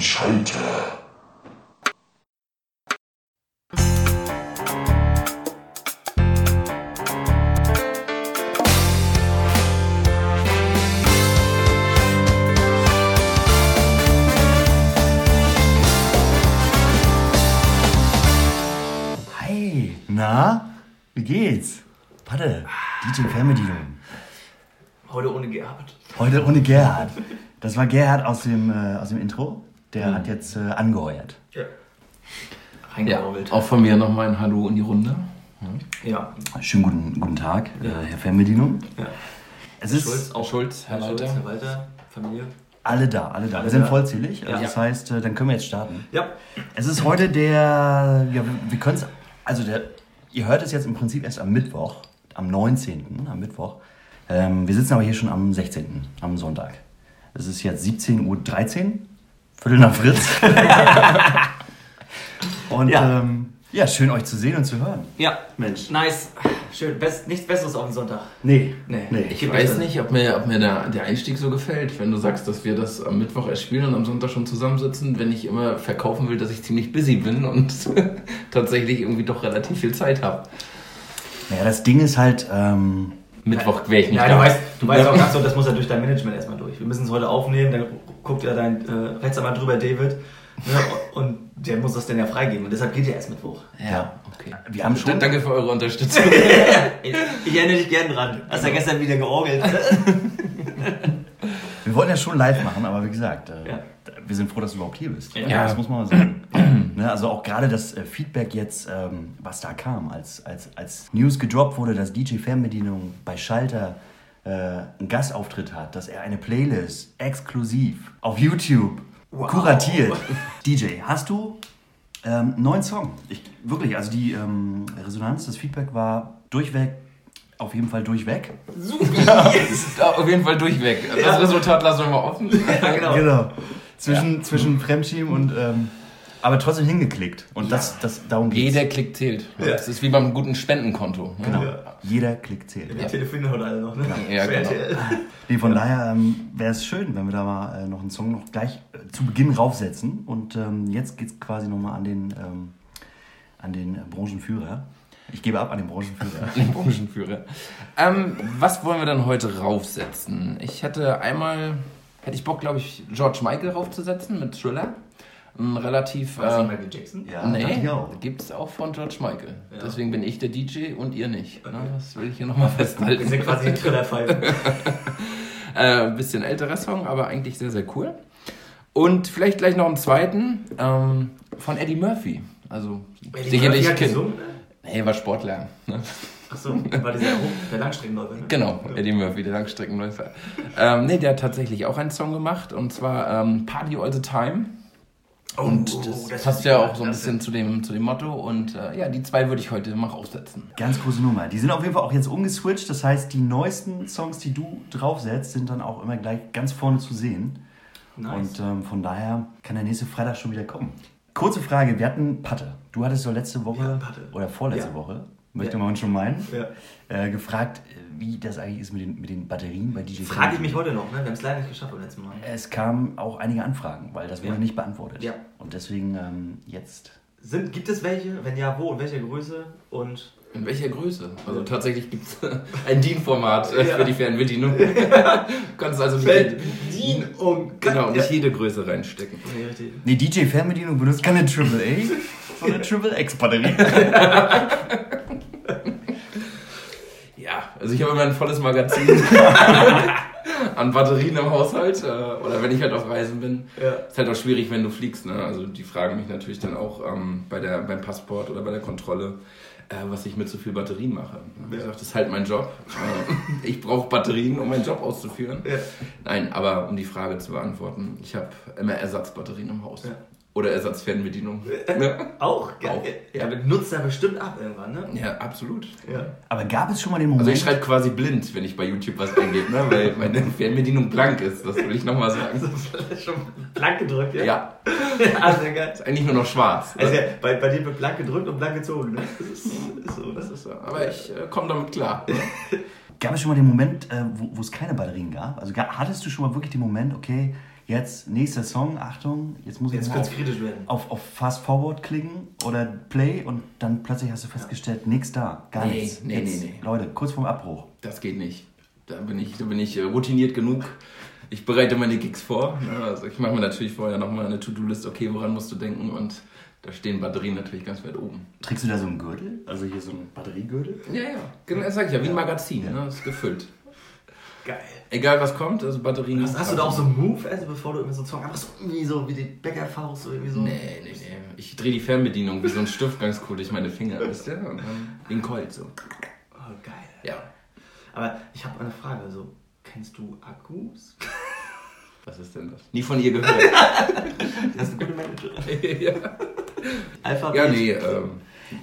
Schalter. Hi, na? Wie geht's? Warte, DJ Fernbedienung. Heute ohne Gerhard. Heute ohne Gerhard. Das war Gerhard aus dem, äh, aus dem Intro. Der hat jetzt äh, angeheuert. Ja. Ja, Reingerubbelt. auch von mir nochmal ein Hallo in die Runde. Ja. Schönen guten, guten Tag, äh, Herr Fernbedienung. ja. Es ist Schulz, auch Schulz, Herr Herr Schulz, Walter. Herr Walter, Familie. alle da, alle da. Alle Wir sind da. vollzählig. Also Ja. Das heißt, äh, dann können wir jetzt starten. Ja. Es ist heute der, ja, wir können es, also der, ihr hört es jetzt im Prinzip erst am Mittwoch, am 19., am Mittwoch. Ähm, wir sitzen aber hier schon am 16., am Sonntag. Es ist jetzt 17.13 Uhr, Viertel nach Fritz. Und Ja. ja. Ähm, ja, schön euch zu sehen und zu hören. Ja, Mensch. Nice. Schön. Best, nichts Besseres auf den Sonntag. Nee, Nee. nee. Ich weiß nicht, ob mir, ob mir der, der Einstieg so gefällt, wenn du sagst, dass wir das am Mittwoch erst spielen und am Sonntag schon zusammensitzen, wenn ich immer verkaufen will, dass ich ziemlich busy bin und tatsächlich irgendwie doch relativ viel Zeit habe. Naja, das Ding ist halt, ähm, Mittwoch wäre ich nicht Ja, da. du weißt, du weißt auch ganz so, das muss ja durch dein Management erstmal durch. Wir müssen es heute aufnehmen, dann guckt ja dein äh, Rechtsanwalt drüber, David. Ne, und der muss das dann ja freigeben. Und deshalb geht ja erst Mittwoch. Ja, okay. wir haben schon... Danke für eure Unterstützung. Ich, ich erinnere dich gern dran. Hast ja gestern wieder georgelt. Wir wollten ja schon live machen, aber wie gesagt, äh, Ja. wir sind froh, dass du überhaupt hier bist. Ja. Das muss man mal sagen. ne, also auch gerade das äh, Feedback jetzt, ähm, was da kam, als, als, als News gedroppt wurde, dass DJ Fernbedienung bei Schalter äh, einen Gastauftritt hat, dass er eine Playlist exklusiv auf YouTube kuratiert. DJ, hast du ähm, einen neuen Song? Ich, wirklich, also die ähm, Resonanz, das Feedback war durchweg, auf jeden Fall durchweg. Ist auf jeden Fall durchweg. Das Resultat lassen wir mal offen. ja, genau. Genau. Zwischen, zwischen Fremdschieben und. Ähm, aber trotzdem hingeklickt. Und das, das, darum geht's. Jeder Klick zählt. Das ist wie beim guten Spendenkonto. Genau. Ja. Jeder Klick zählt. Wir telefonieren heute alle noch, ne? Ja, Für genau. RTL. Nee, von daher ähm, wäre es schön, wenn wir da mal äh, noch einen Song noch gleich äh, zu Beginn raufsetzen. Und ähm, jetzt geht es quasi nochmal an den, ähm, an den Branchenführer. Ich gebe ab an den Branchenführer. Den Branchenführer. Ähm, was wollen wir dann heute raufsetzen? Ich hätte einmal, hätte ich Bock, glaube ich, George Michael raufzusetzen mit Thriller. Ein relativ. War das nicht Äh, Michael Jackson? Ja, nee, ich auch. gibt es auch von George Michael. Ja. Deswegen bin ich der DJ und ihr nicht. Ne? Das will ich hier nochmal Wir festhalten. sind quasi die Trillerpfeifen. Äh, ein bisschen älterer Song, aber eigentlich sehr, sehr cool. Und vielleicht gleich noch einen zweiten ähm, von Eddie Murphy. Also sicherlich hat kennt- gesungen? Nee, war Sportler. Ne? Achso, war dieser der Langstreckenläufer, ne? Genau, Eddie Murphy, der Langstreckenläufer. ähm, nee, der hat tatsächlich auch einen Song gemacht und zwar ähm, Party All the Time. Und Oh, das, das passt ja auch so ein bisschen zu dem, zu dem Motto. Und äh, ja, die zwei würde ich heute mal aufsetzen. Ganz große Nummer. Die sind auf jeden Fall auch jetzt umgeswitcht. Das heißt, die neuesten Songs, die du draufsetzt, sind dann auch immer gleich ganz vorne zu sehen. Nice. Und ähm, von daher kann der nächste Freitag schon wieder kommen. Kurze Frage, wir hatten Patte. Du hattest doch letzte Woche Ja, oder vorletzte Ja. Woche, möchte Ja. man schon meinen, Ja. äh, gefragt, wie das eigentlich ist mit den, mit den Batterien bei DJ Frage ich mich heute noch, ne? Wir haben es leider nicht geschafft beim letzten Mal. Es kamen auch einige Anfragen, weil das wurde Ja. nicht beantwortet. Ja. Und deswegen ähm, jetzt. Sind, gibt es welche? Wenn ja, wo? In welcher Größe? Und In welcher Größe? Also tatsächlich gibt es ein DIN-Format äh, Ja. für die Fernbedienung. du kannst also nicht, Bedienung. genau, nicht jede Größe reinstecken. Nee, richtig. Nee, DJ Fernbedienung benutzt keine AAA, sondern Triple X Batterie. Also ich habe immer ein volles Magazin an Batterien im Haushalt. Äh, oder wenn ich halt auf Reisen bin. Ja. Ist halt auch schwierig, wenn du fliegst. Ne? Also die fragen mich natürlich dann auch ähm, bei der, beim Passport oder bei der Kontrolle, äh, was ich mit so viel Batterien mache. Ich Ja. sage, das ist halt mein Job. Äh, ich brauche Batterien, um meinen Job auszuführen. Ja. Nein, aber um die Frage zu beantworten, ich habe immer Ersatzbatterien im Haus. Ja. Oder Ersatzfernbedienung. ne? Auch? Geil. Auch. Ja, wir nutzen ja bestimmt ab irgendwann, ne? Ja, absolut. Ja. Aber gab es schon mal den Moment. Also ich schreibe quasi blind, wenn ich bei YouTube was eingebe, ne? weil meine Fernbedienung blank ist, das will ich nochmal sagen. Schon blank gedrückt, ja? Ja, ja sehr geil. ist eigentlich nur noch schwarz. Also ja, bei, bei dir wird blank gedrückt und blank gezogen, ne? Das ist, ist so, Das ist so. Aber ich äh, komme damit klar. Gab es schon mal den Moment, äh, wo, es keine Batterien gab? Also hattest du schon mal wirklich den Moment, okay, Jetzt nächster Song, Achtung, jetzt muss ich Jetzt mal könnte auf, es kritisch werden. auf, auf Fast Forward klicken oder Play und dann plötzlich hast du festgestellt, nichts da, gar Nee, nichts. nee, Jetzt, nee, nee. Leute, kurz vorm Abbruch. Das geht nicht. Da bin ich, da bin ich äh, routiniert genug. Ich bereite meine Gigs vor. Ne? Also ich mache mir natürlich vorher nochmal eine To-Do-List, okay, woran musst du denken? Und da stehen Batterien natürlich ganz weit oben. Trägst du da so einen Gürtel? Also hier so einen Batteriegürtel? Ja, ja. Genau, das sag ich ja, wie ein Magazin. Ne? Das ist gefüllt. Geil. Egal was kommt, also Batterien. Hast, hast du da auch so einen Move, also bevor du irgendwie so einen Song einfach so irgendwie so wie die Bäckerfaust so irgendwie so. Nee, nee, nee. Ich drehe die Fernbedienung wie so ein Stift ganz cool durch meine Finger, wisst ihr? Und dann den Colt so. Oh, geil. Ja. Aber ich habe eine Frage, so, kennst du Akkus? Was ist denn das? Nie von ihr gehört. Das ist eine gute Managerin. ja. Alphabet. Ja, nee, ähm,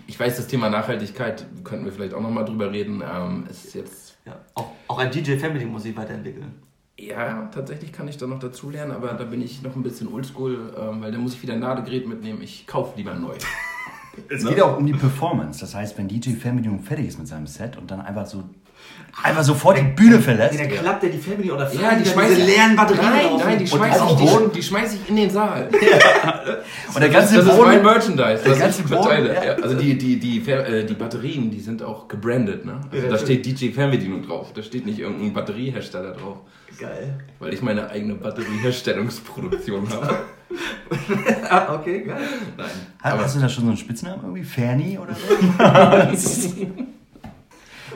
ich weiß, das Thema Nachhaltigkeit könnten wir vielleicht auch nochmal drüber reden. Ähm, es ist jetzt, Ja, auch, auch ein DJ Family muss sich weiterentwickeln. ja, tatsächlich kann ich da noch dazu lernen, aber da bin ich noch ein bisschen oldschool, ähm, weil da muss ich wieder ein Ladegerät mitnehmen. Ich kaufe lieber neu. Es geht auch um die Performance. Das heißt, wenn DJ Fernbedienung fertig ist mit seinem Set und dann einfach so einfach sofort die Bühne verlässt. Nee, dann klappt der die Family oder Ja, die wieder schmeiße diese leeren Batterien Nein, raus. nein, die auf ich, die, die schmeiß ich in den Saal. und der ganze das ist Boden, mein Merchandise, das ganze ich verteile. Boden, ja. Ja, also die, die, die, Fer- äh, die Batterien, die sind auch gebrandet. Ne? Also Ja, da steht DJ Fernbedienung drauf. Da steht nicht irgendein Batteriehersteller drauf. Geil. Weil ich meine eigene Batterieherstellungsproduktion habe. Ah, okay, geil. Nein. Hast, Aber, hast du da schon so einen Spitznamen irgendwie? Ferni oder so?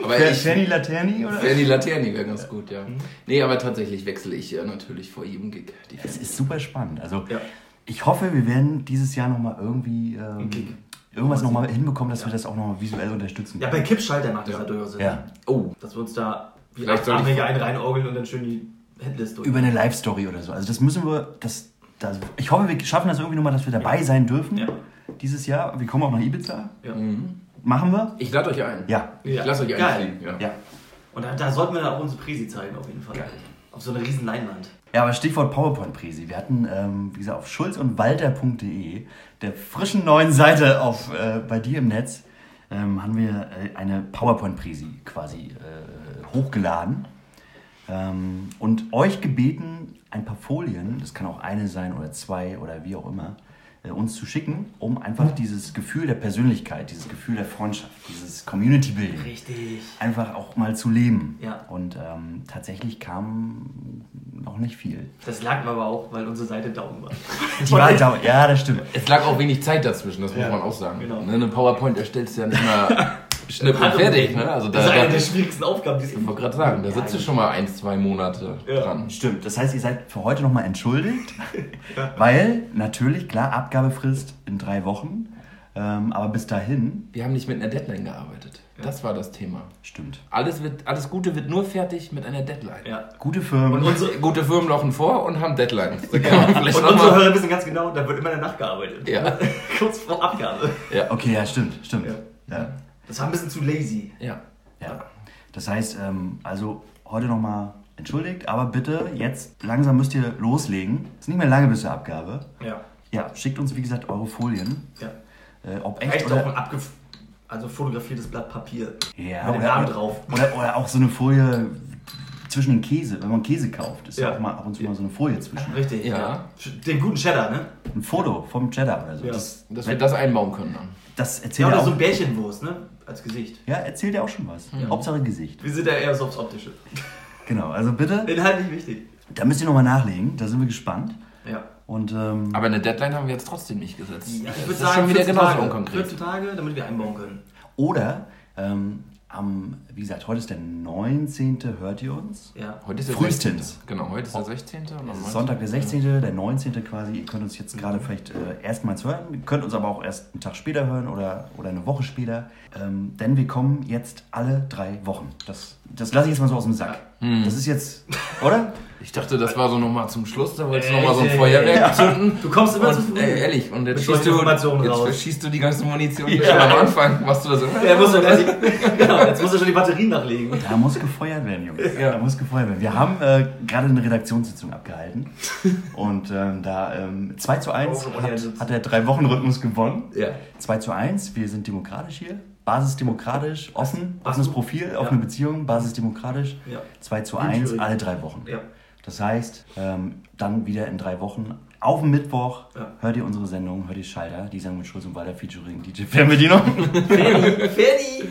aber ich, Ferni Laterni oder? Ferni Laterni wäre ganz gut, ja. Nee, aber tatsächlich wechsle ich ja natürlich vor jedem Gig. Die Es ist super spannend. Also Ja. ich hoffe, wir werden dieses Jahr nochmal irgendwie ähm, Gig. irgendwas nochmal hinbekommen, dass wir das auch nochmal visuell unterstützen Ja, können. bei Kippschalter macht das Ja. ja durchaus Sinn. Ja. Oh, Dass wir uns da wie Vielleicht soll ich- einen reinorgeln und dann schön die Headlist durch. Über eine Live-Story oder so. Also das müssen wir, das, das, ich hoffe, wir schaffen das irgendwie nochmal, dass wir dabei sein dürfen Ja. dieses Jahr. Wir kommen auch nach Ibiza. Ja. Machen wir? ich lade euch ein. Ja. Ich lasse euch Geil. einfliegen. Ja. Ja. Und da, da sollten wir dann auch unsere Präsi zeigen, auf jeden Fall. Geil. Auf so einer riesen Leinwand. Ja, aber Stichwort PowerPoint-Präsi. Wir hatten, ähm, wie gesagt, auf schulz und walter.de, der frischen neuen Seite auf, äh, bei dir im Netz, ähm, haben wir äh, eine PowerPoint-Präsi quasi äh, hochgeladen ähm, und euch gebeten, ein paar Folien, das kann auch eine sein oder zwei oder wie auch immer, äh, uns zu schicken, um einfach dieses Gefühl der Persönlichkeit, dieses Gefühl der Freundschaft, dieses Community-Building Richtig. einfach auch mal zu leben. Ja. Und ähm, tatsächlich kam noch nicht viel. Das lag aber auch, weil unsere Seite down war. Die war da, ja, das stimmt. Es lag auch wenig Zeit dazwischen, das muss Ja, man auch sagen. genau. Ne, Eine PowerPoint erstellst du ja nicht mal schnipp und fertig. Ne? Also da, das ist eine der ich schwierigsten Aufgaben, die es gibt. wollte gerade sagen, da sitzt du schon mal ein, zwei Monate Ja. dran. Stimmt. Das heißt, ihr seid für heute nochmal entschuldigt, weil natürlich, klar, Abgabefrist in drei Wochen, ähm, aber bis dahin, Wir haben nicht mit einer Deadline gearbeitet. Das war das Thema. stimmt. Alles, wird, alles Gute wird nur fertig mit einer Deadline. Ja. Gute Firmen. Und unsere, Gute Firmen lochen vor und haben Deadlines. Da vielleicht und unsere Hörer wissen ganz genau, da wird immer eine Nacht gearbeitet. Ja. Kurz vor Abgabe. ja. okay, ja, stimmt, stimmt. Ja. Ja. Das war ein bisschen zu lazy. ja. Ja. Das heißt, ähm, also heute nochmal entschuldigt, aber bitte jetzt langsam müsst ihr loslegen. Ist nicht mehr lange bis zur Abgabe. Ja. Ja, schickt uns wie gesagt eure Folien. ja. Äh, ob echt Echt auch oder, ein abgef also fotografiertes Blatt Papier. ja, mit dem oder, Namen oder, drauf. Oder, oder auch so eine Folie zwischen den Käse. Wenn man Käse kauft, ist ja, Ja. auch mal ab und zu mal so eine Folie zwischen. Richtig. Ja. Den guten Cheddar, ne? Ein Foto vom Cheddar oder so. Ja. Das, Dass wir das einbauen können dann. das Ja, erzählt oder ja so auch. ein Bärchenwurst, ne? Als Gesicht. Ja, erzählt ja auch schon was. Hauptsache Gesicht. Wir sind ja eher so aufs Optische. Genau, also bitte, Inhaltlich wichtig. da müsst ihr nochmal nachlegen. Da sind wir gespannt. Ja. Und ähm, Aber eine Deadline haben wir jetzt trotzdem nicht gesetzt. ja ich würde sagen, schon wieder 14 genauso Tage. unkonkret. 14 Tage, damit wir einbauen können. Oder ähm, am, wie gesagt, heute ist der 19. Hört ihr uns? Ja. Heute ist der Frühestens. 16. Genau, heute ist der 16. Und am Es ist 19.. Sonntag der 16., der 19. quasi. Ihr könnt uns jetzt gerade vielleicht äh, erstmals hören. Ihr könnt uns aber auch erst einen Tag später hören oder, oder eine Woche später. Ähm, denn wir kommen jetzt alle drei Wochen. Das, das lasse ich jetzt mal so aus dem Sack. Das ist jetzt, oder? Ich dachte, das war so nochmal zum Schluss, da wolltest du Ey, nochmal so ein ey, Feuerwerk ja. zünden. Du kommst immer zu Und, früh. ey, ehrlich, und jetzt, schießt du, jetzt raus. schießt du die ganze Munition Ja. schon am Anfang, was du da so. Ja, muss er genau, jetzt muss er schon die Batterien nachlegen. Da muss gefeuert werden, Jungs. Ja. Da muss gefeuert werden. Wir haben äh, gerade eine Redaktionssitzung abgehalten. Und ähm, da ähm, 2 zu 1 Oh, hat, ja, das- hat der Drei-Wochen-Rhythmus gewonnen. Ja. 2 zu 1, wir sind demokratisch hier. Basisdemokratisch, offen, offenes. Profil, Ja. offene Beziehung, basisdemokratisch. Ja. 2 zu Willkürlich. 1, alle drei Wochen. Ja. Das heißt, ähm, dann wieder in drei Wochen auf dem Mittwoch Ja. hört ihr unsere Sendung, hört ihr Schalter, die sagen mit Schulz und Walter featuring DJ Fernbedienung Ferdi!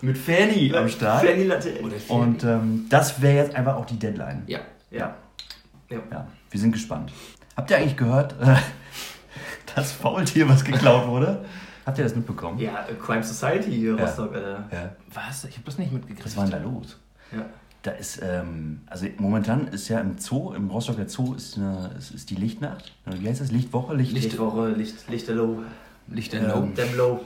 mit Fanny am Start. Ferdi Latte. Und ähm, das wäre jetzt einfach auch die Deadline. Ja. Ja. ja. Ja, wir sind gespannt. Habt ihr eigentlich gehört, äh, das Faultier, was geklaut wurde? Habt ihr das mitbekommen? Ja, äh, Crime Society hier, Ja. Rostock, Alter. Ja. Was? Ich habe das nicht mitgekriegt. Was war denn da los? Ja. Da ist, ähm, also momentan ist ja im Zoo, im Rostocker Zoo ist, eine, ist, ist die Lichtnacht. Wie heißt das? Lichtwoche? Licht, Lichtwoche, Licht, Lichterlow, Licht Ähm, in Low. Demlow.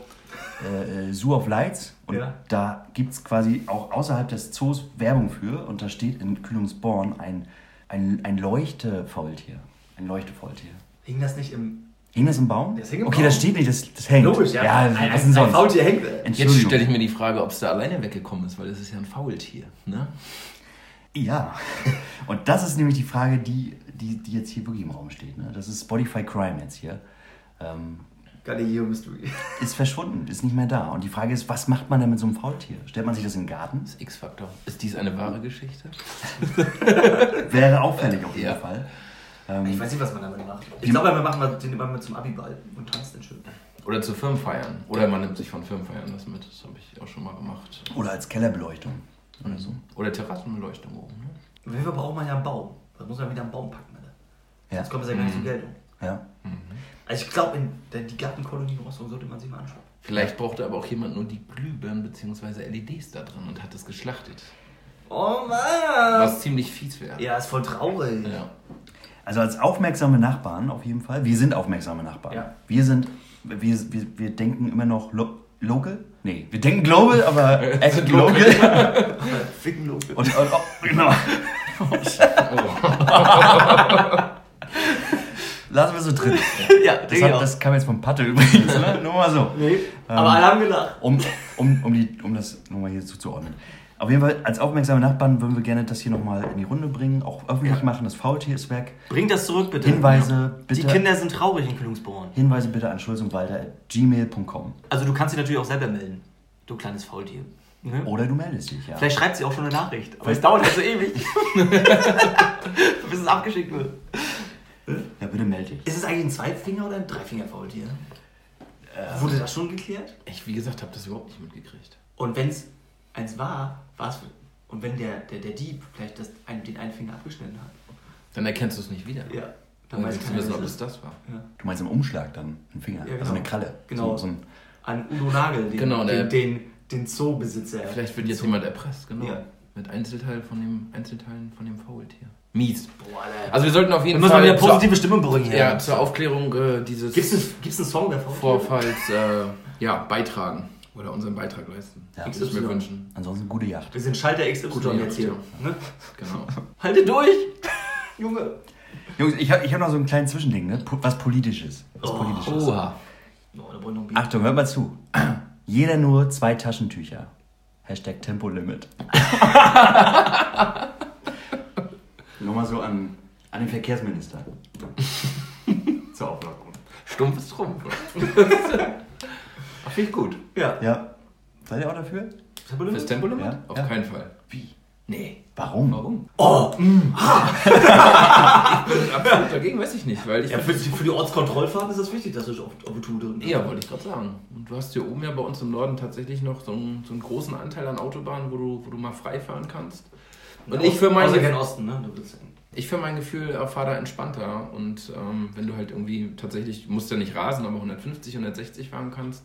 äh, äh, Zoo of Lights. Und Ja. da gibt es quasi auch außerhalb des Zoos Werbung für. Und da steht in Kühlungsborn ein, ein, ein Leuchtefaultier. Ein Leuchtefaultier. Hing das nicht im. Hing das im Baum? Das hing im okay, Baum. das steht nicht, das, das hängt. Logisch, ja. Ja, ein, was ein, denn ein sonst? Faultier hängt. Jetzt Entschuldigung. stelle ich mir die Frage, ob es da alleine weggekommen ist, weil das ist ja ein Faultier. Ne? Ja, und das ist nämlich die Frage, die, die, die jetzt hier wirklich im Raum steht. Ne? Das ist Spotify Crime jetzt hier. Ähm, Galileo Mystery. ist verschwunden, ist nicht mehr da. Und die Frage ist, was macht man denn mit so einem Faultier? Stellt man sich das in den Garten? Das X-Faktor. Ist dies eine wahre Geschichte? Wäre auffällig auf jeden Ja. Fall. Ich Ähm, weiß nicht, was man damit macht. Ich glaube, wir machen den immer mit zum Abiball und tanzt den schön. Oder zu Firmenfeiern. Oder man nimmt sich von Firmenfeiern das mit. Das habe ich auch schon mal gemacht. oder als Kellerbeleuchtung. Oder so. Oder Terrassenbeleuchtung oben. Ne? Auf jeden Fall braucht man ja einen Baum. Da muss man wieder einen Baum packen, Alter. Ja. Sonst kommt es ja gar nicht zur Geltung. Ja. Also ich glaube, in der, die Gartenkolonie Rostock sollte man sich mal anschauen. Vielleicht brauchte aber auch jemand nur die Glühbirnen bzw. LEDs da drin und hat es geschlachtet. Oh Mann! Was ziemlich fies wäre. Ja, ist voll traurig. Ja. Also als aufmerksame Nachbarn auf jeden Fall. Wir sind aufmerksame Nachbarn. Ja. Wir sind, wir, wir, wir denken immer noch lo local. Nee, wir denken global, aber act Sind local. local. Ficken Loke. Und, und, oh, genau. Lassen wir so drin. ja, Das, hat, das kam jetzt vom Patte übrigens, ne? Nur mal so. Nee, aber alle haben gelacht. Um, um, um, die, um das nochmal hier zuzuordnen. Auf jeden Fall, als aufmerksame Nachbarn würden wir gerne das hier nochmal in die Runde bringen, auch öffentlich machen. Das Faultier ist weg. Bringt das zurück, bitte. Hinweise bitte, Die Kinder sind traurig in Kühlungsborn. Hinweise bitte an schulz und gmail.com. Also du kannst dich natürlich auch selber melden. Du kleines Faultier. Ne? Oder du meldest dich, ja. Vielleicht schreibt sie auch schon eine Nachricht. Aber es dauert halt so ewig. Bis es abgeschickt wird. Ja, bitte melde dich. Ist es eigentlich ein Zweifinger oder ein Dreifinger-Faultier? Äh. Wurde das schon geklärt? Ich, wie gesagt, habe das überhaupt nicht mitgekriegt. Und wenn es eins war, war es. Und wenn der, der, der Dieb vielleicht das, ein, den einen Finger abgeschnitten hat. Dann erkennst du es nicht wieder. Ja. Dann weiß willst du wissen, ob es es das war. Ja. Du meinst im Umschlag dann ein Finger, Ja, genau. also eine Kralle. Genau. So, so ein, An Udo Nagel, den, Genau, den, den, den Zoobesitzer. Vielleicht wird jetzt Zoo. jemand erpresst, genau. Ja. Mit Einzelteil von dem, Einzelteilen von dem Faultier. Mies. Boah, Alter. Also wir sollten auf jeden da muss man Fall wieder positive Stimmung bringen zur, hier. ja, zur Aufklärung äh, dieses Gibt's einen, gibt's einen Song der Faultier? Vorfalls äh, ja, beitragen. Oder unseren Beitrag leisten. Ja. Würde ich mir wünschen. ansonsten gute Yacht. Wir sind Schalter XY Gute jetzt hier. Jagd, Ne? Genau. Halte durch! Junge! Jungs, ich habe ich hab noch so ein kleines Zwischending, ne? Was Politisches. Was Oh. Politisches. Oha. Oh. Achtung, hört mal zu. Jeder nur zwei Taschentücher. Hashtag Tempolimit. Nochmal so an, an den Verkehrsminister. Zur Auflockerung. Stumpf ist Trumpf. Finde ich gut. Ja. Ja. Seid ihr auch dafür? Fürs Tempolimit? Ja, Auf ja. keinen Fall. Wie? Nee. Warum? Warum? Oh! Ich bin absolut dagegen, weiß ich nicht, weil ich Ja, für, für die Ortskontrollfahrten ist es wichtig, dass du auf Abitur drin Ja, wollte ich gerade sagen. Und du hast hier oben ja bei uns im Norden tatsächlich noch so einen, so einen großen Anteil an Autobahnen, wo du, wo du mal frei fahren kannst. Und ich für mein, Außer Osten, ne? Du willst ich für mein Gefühl äh, fahre da entspannter. Und ähm, wenn du halt irgendwie tatsächlich, du musst ja nicht rasen, aber 150, 160 fahren kannst,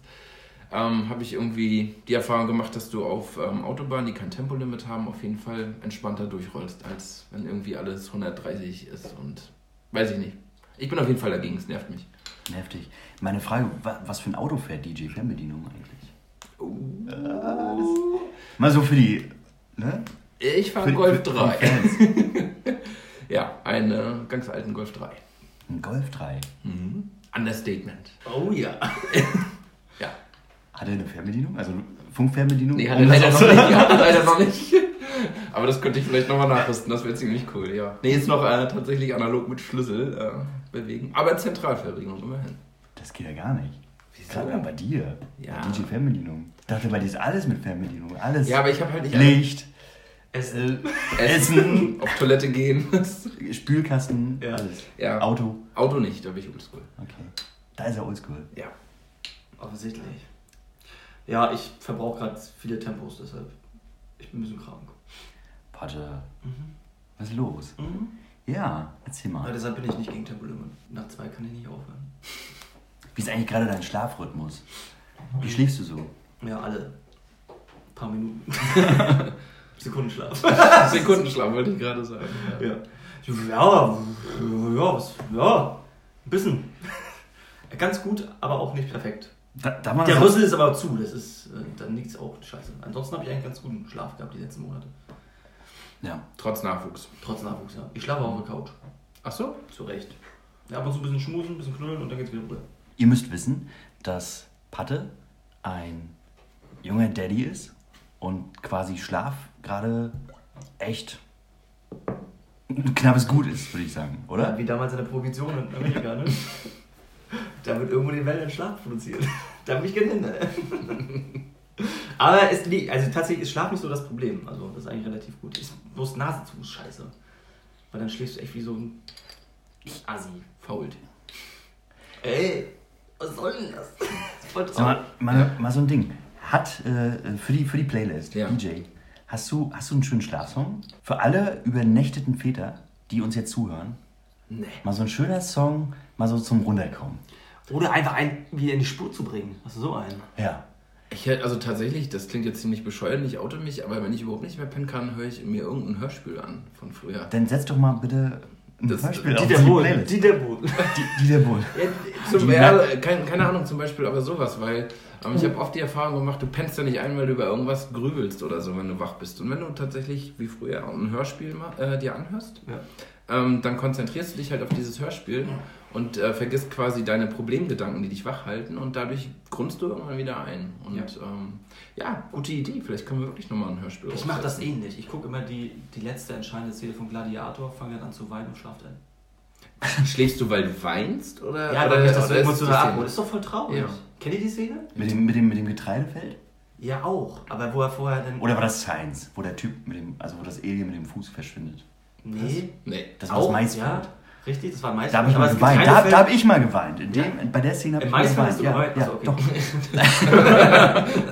ähm, habe ich irgendwie die Erfahrung gemacht, dass du auf ähm, Autobahnen, die kein Tempolimit haben, auf jeden Fall entspannter durchrollst, als wenn irgendwie alles 130 ist und weiß ich nicht. Ich bin auf jeden Fall dagegen, es nervt mich. Heftig. Meine Frage, wa- was für ein Auto fährt DJ Fernbedienung eigentlich? Das- Mal so für die, ne? Ich fahre Golf für, 3. Für die Fans. Ja, einen ganz alten Golf 3. Ein Golf 3. Mhm. Understatement. Oh ja. Hat er eine Fernbedienung? Also Funkfernbedienung? Nee, hat er leider noch nicht. Hat er leider noch nicht. Aber das könnte ich vielleicht nochmal nachrüsten, das wäre ziemlich cool, ja. Nee, ist noch äh, tatsächlich analog mit Schlüssel äh, bewegen. Aber Zentralverriegelung immerhin. Das geht ja gar nicht. Wieso? Gerade bei dir. Ja. Bei DJ Fernbedienung. Ich dachte, bei dir ist alles mit Fernbedienung. Alles. Ja, aber ich habe halt nicht. Licht, Essen. Essen, auf Toilette gehen. Spülkasten, Ja. alles. Ja. Auto. Auto nicht, da bin ich oldschool. Okay. Da ist er oldschool. Ja. Offensichtlich. Ja, ich verbrauche gerade viele Tempos, deshalb. Ich bin ein bisschen krank. Patte, Mhm. was ist los? Mhm. Ja, erzähl Ja, mal. deshalb bin ich nicht gegen Tempolimit. Nach zwei kann ich nicht aufhören. Wie ist eigentlich gerade dein Schlafrhythmus? Wie schläfst du so? Ja, alle. Ein paar Minuten. Sekundenschlaf. Sekundenschlaf wollte ich gerade sagen. Ja. Ja, ja, was, ja, ein bisschen. Ganz gut, aber auch nicht perfekt. Da, da Der Rüssel ist aber zu, das ist, äh, dann liegt es auch scheiße. Ansonsten habe ich eigentlich ganz guten Schlaf gehabt die letzten Monate. Ja. Trotz Nachwuchs. Trotz Nachwuchs, ja. Ich schlafe auf der Couch. Ach so? Zu Recht. Ja, ab und zu ein bisschen schmusen, ein bisschen knuddeln und dann geht's wieder rüber. Ihr müsst wissen, dass Patte ein junger Daddy ist und quasi Schlaf gerade echt ein knappes Gut ist, würde ich sagen, oder? Wie damals in der Prohibition in Amerika, ne? da wird irgendwo in den Wäldern Schlaf produziert. da bin ich gehindert. Aber es liegt, also tatsächlich ist Schlaf nicht so das Problem. Also das ist eigentlich relativ gut. Ist bloß Nase zu ist scheiße. Weil dann schläfst du echt wie so ein Assi. Fault. Ey, was soll denn das? das Sag mal, mal, mal so ein Ding. Hat äh, für, die, für die Playlist, Ja. DJ, hast du, hast du einen schönen Schlafsong? Für alle übernächteten Väter, die uns jetzt zuhören, Nee. mal so ein schöner Song, mal so zum Runterkommen. Oder einfach einen wieder in die Spur zu bringen. Hast du so einen? Ja. Ich hätte, also tatsächlich, das klingt jetzt ziemlich bescheuert, ich oute mich, aber wenn ich überhaupt nicht mehr pennen kann, höre ich mir irgendein Hörspiel an von früher. Dann setz doch mal bitte ein Das- Hörspiel auf Dieter die Bohlen. Playlist. Dieter Bohlen. Die- Dieter Bohlen. Zum, Die ja, keine, keine Ahnung, zum Beispiel aber sowas, weil ähm, ich habe oft die Erfahrung gemacht, du pennst ja nicht ein, weil du über irgendwas grübelst oder so, wenn du wach bist. Und wenn du tatsächlich, wie früher, ein Hörspiel äh, dir anhörst, Ja. Ähm, dann konzentrierst du dich halt auf dieses Hörspiel und äh, vergisst quasi deine Problemgedanken, die dich wach halten und dadurch grunzt du irgendwann wieder ein. Und Ja. ähm, ja gute Idee, vielleicht können wir wirklich nochmal ein Hörspiel Ich mache das ähnlich. Ich gucke immer die, die letzte entscheidende Szene von Gladiator, fange dann an zu weinen und schlafe dann. Schläfst du, weil du weinst? Oder, Ja, oder, das so oder ist emotional abholt. Das ist doch voll traurig. Ja. Kennt ihr die Szene? Mit dem, mit, dem, mit dem Getreidefeld? Ja, auch. Aber wo er vorher dann. Oder war das Science, wo der Typ mit dem, also wo das Alien mit dem Fuß verschwindet? Nee. Nee. Das war das Auch, Maisfeld. Ja, richtig, das war Maisfeld. Da habe ich mal das geweint. Da, da habe ich mal geweint. In dem, Bei der Szene habe Im ich mal Maisfeld geweint. hast du Ja, geweint? ja, Achso, okay.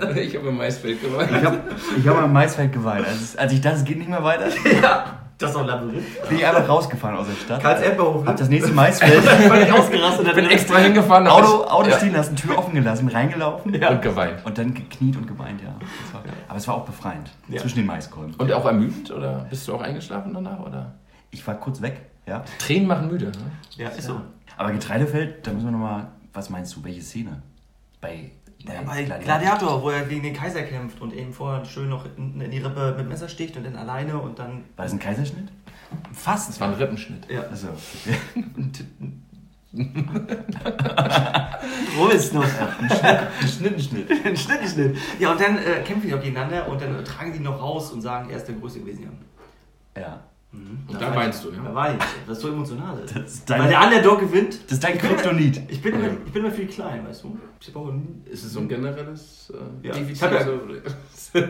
doch. ich habe im Maisfeld geweint. Ich habe ich hab am Maisfeld geweint. Als, als ich dachte, es geht nicht mehr weiter, ja, das ist doch ein Labyrinth. bin ich einfach rausgefahren aus der Stadt. Karls Erdbeerhof. Hab das nächste Maisfeld, völlig ausgerastet. Ich bin extra hingefahren. Auto, ich- Auto ja. stehen lassen, Tür offen gelassen, reingelaufen Ja. Und geweint. und dann gekniet und geweint, ja. War, aber es war auch befreiend. Ja. Zwischen den Maiskolben. Und auch ermüdend oder bist du auch eingeschlafen danach? Oder? Ich war kurz weg, ja. Tränen machen müde. Ne? Ja, ist so. Aber Getreidefeld, da müssen wir nochmal, was meinst du, welche Szene? Bei, Ja, bei Gladiator, wo er gegen den Kaiser kämpft und eben vorher schön noch in, in die Rippe mit Messer sticht und dann alleine und dann War das ein Kaiserschnitt? fast. Das war ein Rippenschnitt. Ja. Also, Prost noch. ein Schnitt, ein Schnitt. Ein Schnitt, ein Schnitt. Ja, und dann äh, kämpfen die auch gegeneinander und dann tragen die noch raus und sagen, er ist der Größte gewesen. Ja. Ja. Und da weinst du, ja? Da war ich. Das ist so emotional. Das ist Weil der Underdog gewinnt. Das ist dein Kryptonit. Ich bin, immer, ich bin immer viel klein, weißt du? Ich brauche nie. Ist es so ein generelles äh, Ja. Defizit? Ich hab ja- also,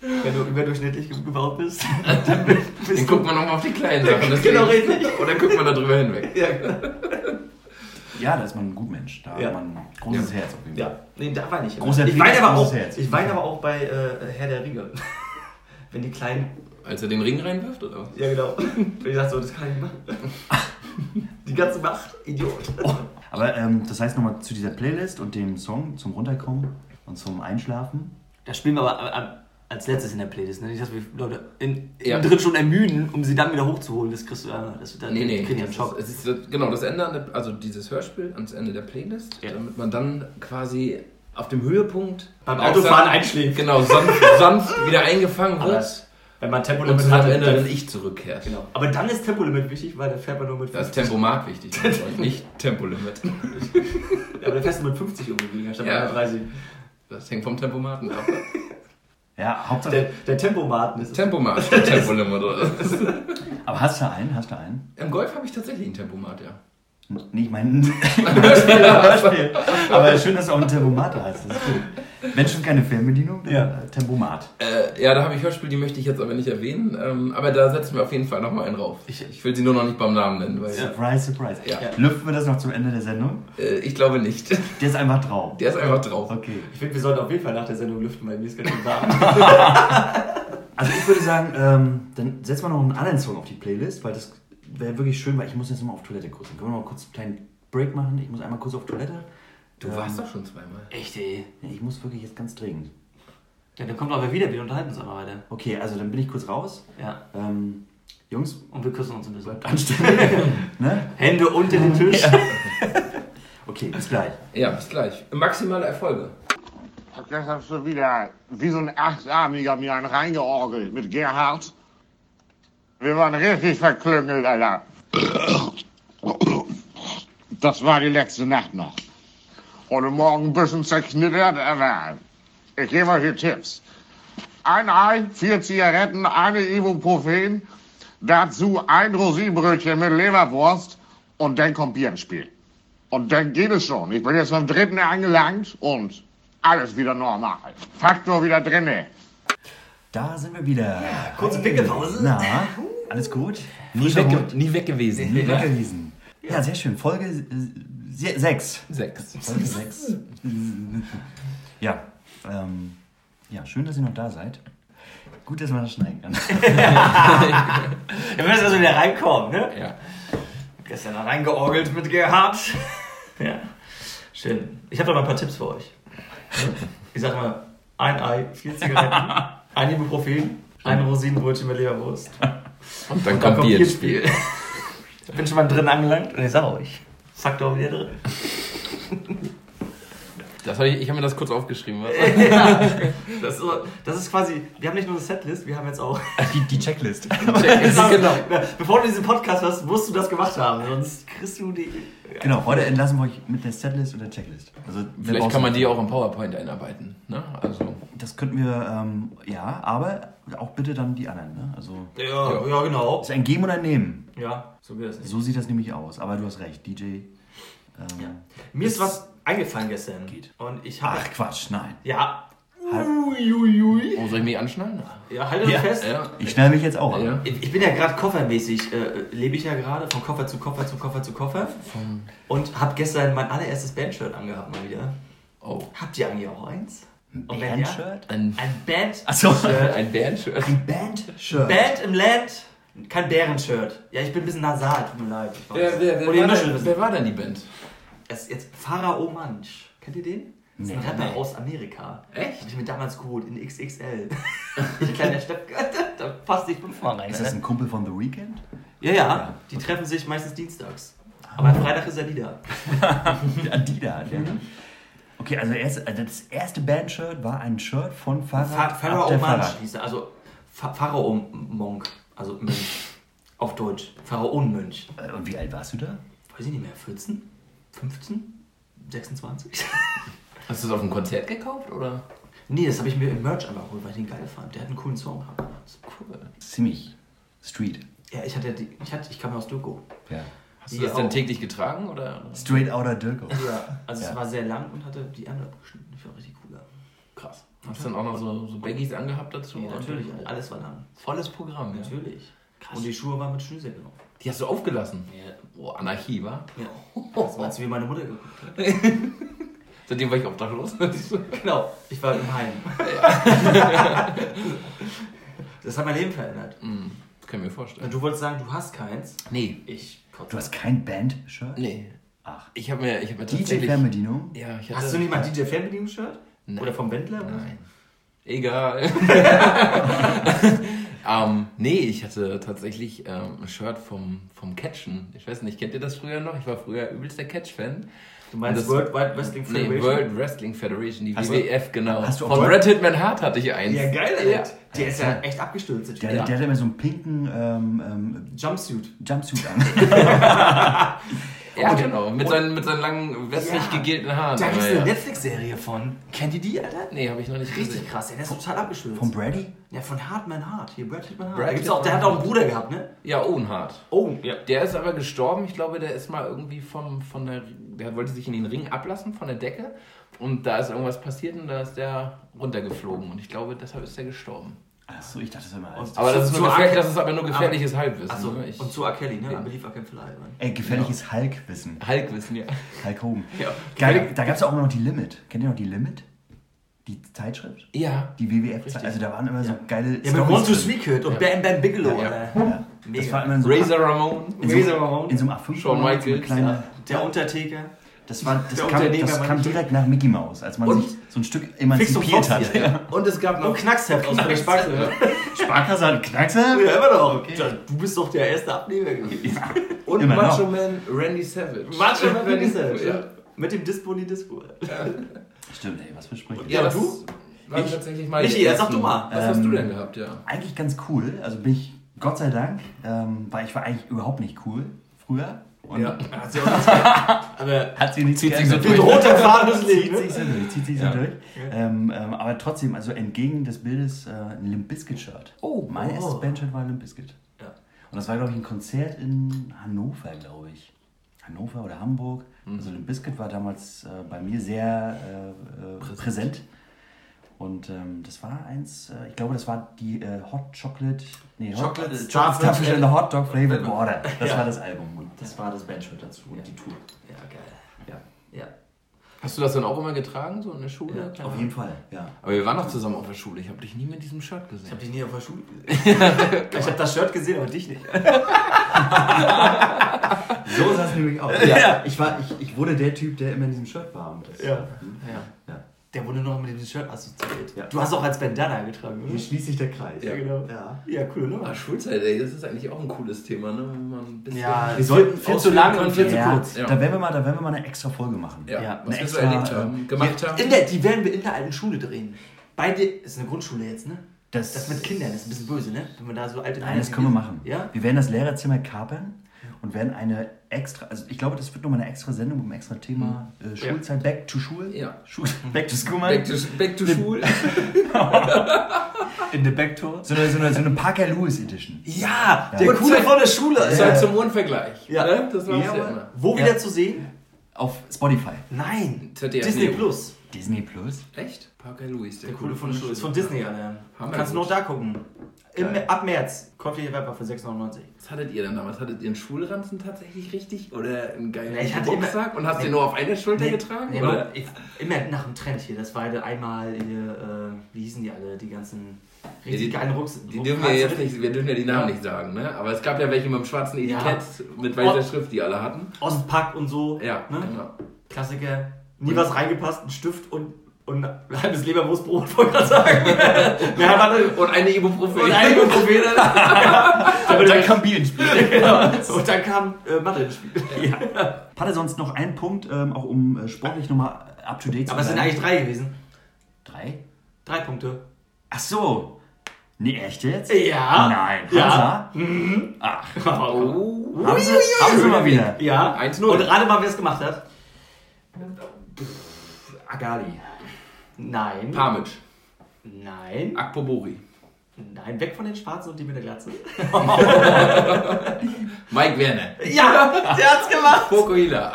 Wenn du überdurchschnittlich ge- gebaut bist, dann bist dann guckt man nochmal auf die kleinen Sachen. das Genau, richtig. Oder guckt man da drüber hinweg? Ja, Ja, da ist man ein Gutmensch. Da Ja. hat man ein großes Herz auf jeden Fall. ja. Nee, da weine ich. Großer ich weine aber großes auch, Herz. ich weine aber auch bei äh, Herr der Ringe. Wenn die Kleinen. Als er den Ring reinwirft, oder was? Ja, genau. Wenn ich sage, so, das kann ich nicht machen. Die ganze Macht, Idiot. Aber ähm, das heißt nochmal zu dieser Playlist und dem Song zum Runterkommen und zum Einschlafen. Das spielen wir aber äh, als letztes in der Playlist. Ne? Nicht, dass wir Leute in, in Ja. drin schon ermüden, um sie dann wieder hochzuholen. Das kriegst du, äh, das, das Nee, nee, kriegen einen das Schock. ist, es ist genau das Ende, an der, also dieses Hörspiel ans Ende der Playlist, Ja. damit man dann quasi auf dem Höhepunkt Beim Autofahren einschläft. Genau, sanft, sanft wieder eingefangen Aber wird wenn man und Tempolimit zu hat, seinem dann, inneren Ich zurückkehrt. Genau. Aber dann ist Tempolimit wichtig, weil da fährt man nur mit Da ist 50. Tempomat wichtig, mein nicht Tempolimit. Ja, aber da fährst du mit 50 irgendwie, anstatt Ja. mit 30. Das hängt vom Tempomaten ab. Ja, Hauptsache. Der, der Tempomaten ist Tempomat statt Tempolimit, oder? aber hast du einen? Hast du einen? Im Golf habe ich tatsächlich einen Tempomat, ja. Nee, ich meine. Hörspiel. Aber schön, dass du auch einen Thermometer hast. Das ist gut. Wenn schon keine Fernbedienung, dann Ja. äh, Tempomat. Äh, ja, da habe ich Hörspiel, die möchte ich jetzt aber nicht erwähnen. Ähm, aber da setzen wir auf jeden Fall nochmal einen rauf. Ich, ich will sie nur noch nicht beim Namen nennen, weil Surprise, surprise. Ja. Lüften wir das noch zum Ende der Sendung? äh, ich glaube nicht. Der ist einfach drauf. Der ist einfach drauf. Okay. Ich finde, wir sollten auf jeden Fall nach der Sendung lüften, weil mir ist ganz schön warm. Also ich würde sagen, ähm, dann setzen wir noch einen anderen Song auf die Playlist, weil das wäre wirklich schön, weil ich muss jetzt nochmal auf Toilette kurz. Dann können wir mal kurz einen kleinen Break machen? Ich muss einmal kurz auf Toilette. Du Ähm, warst doch schon zweimal. Echt, ey. Ja, ich muss wirklich jetzt ganz dringend. Ja, dann kommt aber wieder, wir unterhalten uns aber weiter. Okay, also dann bin ich kurz raus. Ja. Ähm, Jungs, Und wir küssen uns ein bisschen. anständig. ne? Hände unter den Tisch. Okay, bis gleich. Ja, bis gleich. Maximale Erfolge. Das hast du wieder wie so ein Achtarmiger mir einen reingeorgelt mit Gerhard. Wir waren richtig verklüngelt, Alter. Das war die letzte Nacht noch. Heute Morgen ein bisschen zerknittert, aber ich gebe euch hier Tipps. Ein Ei, vier Zigaretten, eine Ibuprofen, dazu ein Rosinenbrötchen mit Leberwurst und dann kommt Bier ins Spiel. Und dann geht es schon. Ich bin jetzt beim dritten angelangt und alles wieder normal. Faktor wieder drinne. Da sind wir wieder. Kurze Pinkelpause. Na, alles gut? Nie, Hund? nie weg gewesen. Nie weggewiesen. Ja, sehr schön. Folge 6. Sechs. Folge 6. Ja, ähm, ja, schön, dass ihr noch da seid. Gut, dass man das schneiden kann. Wir müssen also wieder reinkommen, ne? Ja. Gestern da reingeorgelt mit Gerhard. ja. Schön. Ich habe da mal ein paar Tipps für euch. Ich sag mal, ein Ei, vier Zigaretten, ein Ibuprofen, ein Rosinenbrötchen mit Leberwurst. Und dann Und kommt Bier ins Bierspiel. Spiel. Ich bin schon mal drin angelangt und ich sag euch, Faktor wieder drin. Das hab ich ich habe mir das kurz aufgeschrieben. Was? Das ist, so, das ist quasi, wir haben nicht nur eine Setlist, wir haben jetzt auch. Die, die Checklist. genau. Bevor du diesen Podcast hast, musst du das gemacht haben, sonst kriegst du die. Genau, heute entlassen wir euch mit der Setlist und der Checklist. Also, Vielleicht kann man die auch im PowerPoint einarbeiten. Ne? Also, Das könnten wir, ähm, ja, aber auch bitte dann die anderen. Ne? Also, Ja, ja, genau. ist ein Geben und ein Nehmen. Ja, so das nicht. So sieht das nämlich aus. Aber du hast recht, DJ. Ähm, Mir ist was eingefallen gestern. Geht. Und ich habe. Ach Quatsch, nein. Ja. Uiuiui. oh, soll ich mich anschnallen? Ja, halt euch Ja. fest. Ja. Ich schnall mich jetzt auch an. ja. Ich ich bin ja gerade koffermäßig, äh, lebe ich ja gerade von Koffer zu Koffer zu Koffer zu Koffer. Und habe gestern mein allererstes Bandshirt angehabt mal wieder. Oh. Habt ihr eigentlich auch eins? Ein ja? Bandshirt? Ein, Ein Band. Achso. ein Bandshirt. Ein Bandshirt. Band im Land. Kein Bärenshirt. Ja, ich bin ein bisschen nasal, tut mir leid. Ich weiß. Wer, wer, wer, war denn, wer war denn die Band? Das ist jetzt Pharao Manch. Kennt ihr den? Das ist ein Nee. Rapper Nee. aus Amerika. Echt? Hab ich mir damals geholt, in XXL. Ein kleiner Stepp, da passt ich fünfmal rein. Ist das ne? ein Kumpel von The Weeknd? Ja, ja, die treffen sich meistens dienstags. Aber Freitag ist er wieder. Adida. Der. Okay, also, erst, also das erste Bandshirt war ein Shirt von Fahrrad Pha- ab Pharao Fahrrad. hieß er. Also Pha- Pharao Monk. Also Mönch. Auf Deutsch. Pharaonenmönch. Äh, Und wie alt warst du da? Weiß ich nicht mehr. 14? 15? 26? Hast du das auf einem Konzert gekauft oder? nee, das habe ich mir im Merch einfach geholt, weil ich den geil fand. Der hat einen coolen Song gehabt. Cool. Ziemlich Street. Ja, ich hatte die, ich, hatte, ich kam ja aus Dürko. Ja. Hast du Die das denn auch. täglich getragen oder? Straight Outer Dirko. Ja. Also Ja. es war sehr lang und hatte die Ärmel abgeschnitten. Ich war richtig cooler. Krass. Hast du dann auch noch so, so Baggies angehabt dazu? Nee, natürlich, alles war lang. Volles Programm, ja. Natürlich. Krass. Und die Schuhe waren mit Schnürsenkeln drauf. Die hast du aufgelassen? Ja. Boah, Anarchie, wa? Ja. Das meinst du, wie meine Mutter geguckt hat? Seitdem war ich obdachlos. Genau, ich war im Heim. das hat mein Leben verändert. Hm, kann ich mir vorstellen. Du wolltest sagen, du hast keins. Nee. Ich. Du hast kein Band-Shirt? Nee. Ach. Ich habe mir, ich hab mir tatsächlich... DJ-Fernbedienung? Ja, ich hatte, Hast du nicht mal ein DJ-Fernbedienungsshirt? Nein. Oder vom Wendler? Nein. Egal. ähm, nee, ich hatte tatsächlich ähm, ein Shirt vom, vom Catchen. Ich weiß nicht, kennt ihr das früher noch? Ich war früher übelster Catch-Fan. Du meinst Das- World Wide Wrestling Nee, Federation? World Wrestling Federation, die Hast du- WWF, genau. hast du auch Von World- Red Hitman Hart hatte ich eins. Ja, geil, Ja. Der ist ja echt abgestürzt. Der, Ja. der hatte immer so einen pinken ähm, ähm, Jumpsuit. Jumpsuit an. Ja, genau. Mit seinen, mit seinen langen, westlich Ja. gegelten Haaren. Da gibt es eine ja. Netflix-Serie von. Kennt ihr die, Alter? Nee, habe ich noch nicht Richtig gesehen. krass, der ist total abgestürzt. Von Brady? ja, von Hartman Hart. Hier, Brad Hitman Hart. Brad Da, gibt's auch, der hat auch einen Bruder gehabt, ne? Ja, Owenhart. Oh, ja. Der ist aber gestorben. Ich glaube, der ist mal irgendwie vom, von der. Der wollte sich in den Ring ablassen von der Decke. Und da ist irgendwas passiert und da ist der runtergeflogen. Und ich glaube, deshalb ist der gestorben. Achso, ich dachte, das wäre mal alles. Aber das ist, Zu nur gefährlich, das ist aber nur gefährliches Halbwissen. Achso, ne? Ich- und zu R. Kelly, ne? I believe I can fly. Mann. Ey, gefährliches Hulk-Wissen. Halbwissen, ja. Hulk Hogan. Ja. Geil, da gab es auch immer noch die Limit. Kennt ihr noch die Limit? Die Zeitschrift? Ja. Die WWF, also da waren immer so geile Ja, mit drin. Sweet und Bam Bam Bigelow, Ja, ja. Ja. Mega. Das war immer in so, Razor Ramon. in so, Razor Ramon. in so einem A5 Shawn so eine Michaels, kleine, Der Untertaker. Das, war, das, kam, das kam direkt nach Mickey Mouse, als man Und- sich so ein Stück emanzipiert hat. ja. Und es gab noch. Und Knacksheft aus der Sparkasse. Sparkasse hat Knackser? Ja, immer noch. Du bist doch der erste Abnehmer gewesen. Und Immer noch. Macho Man Randy Savage. Macho Man Randy Savage. Ja. ja. Mit dem Dispo in die Dispo. Stimmt, ey, was für Sprüche. Ja, Ja, das du? War Ich? tatsächlich mal. Michi, jetzt sag du mal. Was hast du Ähm, denn gehabt, ja? Eigentlich ganz cool. Also bin ich, Gott sei Dank, ähm, weil ich war eigentlich überhaupt nicht cool früher. Und Ja. Hat sie auch nichts Aber hat sie nichts Zieht sich so mit roter Faden Zieht Lebens. sich so durch, zieht sich so Ja. durch. Ähm, ähm, aber trotzdem, also entgegen des Bildes äh, ein Limp Bizkit Shirt. Oh, mein oh. erstes Bandshirt war Limp Bizkit. Ja. Und das war, glaube ich, ein Konzert in Hannover, glaube ich. Hannover oder Hamburg. Mhm. Also Limp Bizkit war damals äh, bei mir sehr äh, äh, präsent. Und ähm, das war eins, äh, ich glaube, das war die äh, Hot Chocolate, nee, Hot, Chocolate Chocolate and- Hot Dog Flavored Water. Das Ja. war das Album und das war das Bandshirt dazu und die Tour. Ja, geil. Ja. Ja. Hast du das dann auch immer getragen, so in der Schule? Ja, Auf jeden Fall, ja. Aber wir waren noch zusammen auf der Schule. Ich habe dich nie mit diesem Shirt Ich gesehen. hab dich nie auf der Schule gesehen. ich hab das Shirt gesehen, aber dich nicht. So sah es nämlich aus. Ja. Ich, war, ich, ich wurde der Typ, der immer in diesem Shirt war. Und das, Ja. ja. ja. Der wurde noch mit diesem Shirt assoziiert. Ja. Du hast auch als Bandana getragen, Hier oder? schließt sich der Kreis. Ja, genau. Ja. Ja, cool, ne? Ah, Schulzeit, ey, das ist eigentlich auch ein cooles Thema, ne? Ja, Wir sollten viel zu lang und viel zu kurz. Ja. Da, werden wir mal, da werden wir mal eine extra Folge machen. Ja, eine was wir so extra, erlebt äh, haben, gemacht haben. In der, die werden wir in der alten Schule drehen. Beide, ist eine Grundschule jetzt, ne? Das, Das mit Kindern ist ein bisschen böse, ne? Wenn man da so alte Nein, das können wir machen. Ja? Wir werden das Lehrerzimmer kapern und werden eine extra, also ich glaube, das wird nochmal eine extra Sendung mit einem extra Thema äh, Schulzeit, Back to Schul. Ja. Schul back to School, Back to, back to Schul. In the Back Tour. So eine, so eine, so eine Parker Lewis Edition. Ja, der Und Coole von der Schule. Zeit Ja. zum Mondvergleich. Ja. Ne? Das war Ja, ja. Wo Ja. wieder zu sehen? Auf Spotify. Nein. ZDF Disney Neo. Plus. Disney Plus. Echt? Parker Lewis, der, Der Coole von. Ist von Disney, Alter. Wir Kannst du noch da gucken. Im, ab März. Käufliche Rapper für 6,99. Was hattet ihr denn damals? Hattet ihr einen Schulranzen tatsächlich richtig? Oder einen geilen Ja, ich hatte immer- Und hast Nee. den nur auf einer Schulter getragen? Nee, oder? ich, immer nach dem Trend hier. Das war halt einmal hier, äh, wie hießen die alle? Die ganzen richtig die- geilen Rucks. Die dürfen wir jetzt nicht, wir dürfen ja die Namen nicht sagen, ne? Aber es gab ja welche mit dem schwarzen Ja. Etikett mit weißer Oh. Schrift, die alle hatten. Aus dem Pack und so. Ja, Ne? genau. Klassiker. Nie was reingepasst, ein Stift und, und ein halbes Leberwurstbrot, wollte ich gerade sagen. ja, warte. Und eine Ibuprofen. Und einige Probleme. Und dann kam Bier ins Spiel. genau. Und dann kam äh, Mathe ins Spiel. Hatte sonst noch einen Punkt, ähm, auch um äh, sportlich nochmal up to date zu Aber es sind eigentlich drei gewesen. drei. Drei Punkte. Ach so. Nee, echt jetzt? Ja. Nein. Ja. Hansa? Oh. Haben sie, haben sie mal wieder. Ja. 1-0. Und rate mal, wer es gemacht hat. Agali. Nein. Pamic. Nein. Akpobori. Nein, weg von den Schwarzen und die mit der Glatze. Mike Werner. Ja, der hat's gemacht. Fokuhila.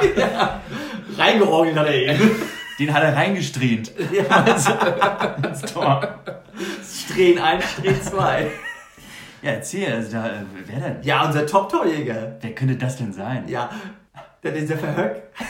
Reingeorgelt hat er eben. Den hat er reingestreht. Ja. ins Tor. Strehen 1, Strehen 2. Ja, erzähl, also da, äh, wer denn? Ja, unser Top-Torjäger. Wer könnte das denn sein? Ja, der dieser Verhöck.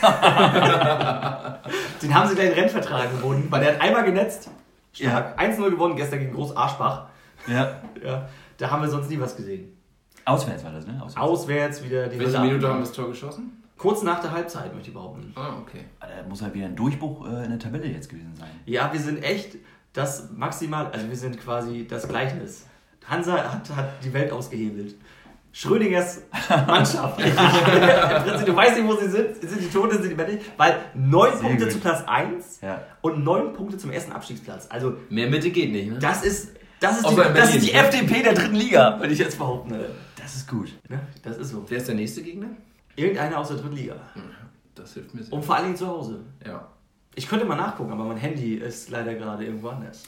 Den haben sie gleich in Rennvertrag gewonnen, weil der hat einmal genetzt. Stark. 1-0 gewonnen, gestern gegen Groß Arschbach. Ja. Ja, da haben wir sonst nie was gesehen. Auswärts war das, ne? Auswärts. Auswärts wieder die Welche Hölle Minute ab- haben wir das Tor geschossen? Kurz nach der Halbzeit, möchte ich behaupten. Ah, okay. Da muss halt wieder ein Durchbruch äh, in der Tabelle jetzt gewesen sein. Ja, wir sind echt das maximal, also wir sind quasi das Gleichnis. Hansa hat, hat die Welt ausgehebelt. Schrödingers Mannschaft. Im Prinzip, du weißt nicht, wo sie sind. Sind die Tote, sind die Bettig? Weil neun Sehr Punkte gut. zu Platz 1 Ja. und neun Punkte zum ersten Abstiegsplatz. Also, Mehr Mitte geht nicht, ne? das ist, das ist, die, Außer in das ist die ne? FDP der dritten Liga, würde ich jetzt behaupten. Ne? Das ist gut. Das ist so. Wer ist der nächste Gegner? Irgendeiner aus der dritten Liga. Das hilft mir sehr. Und vor allen Dingen zu Hause. Ja. Ich könnte mal nachgucken, aber mein Handy ist leider gerade irgendwo anders.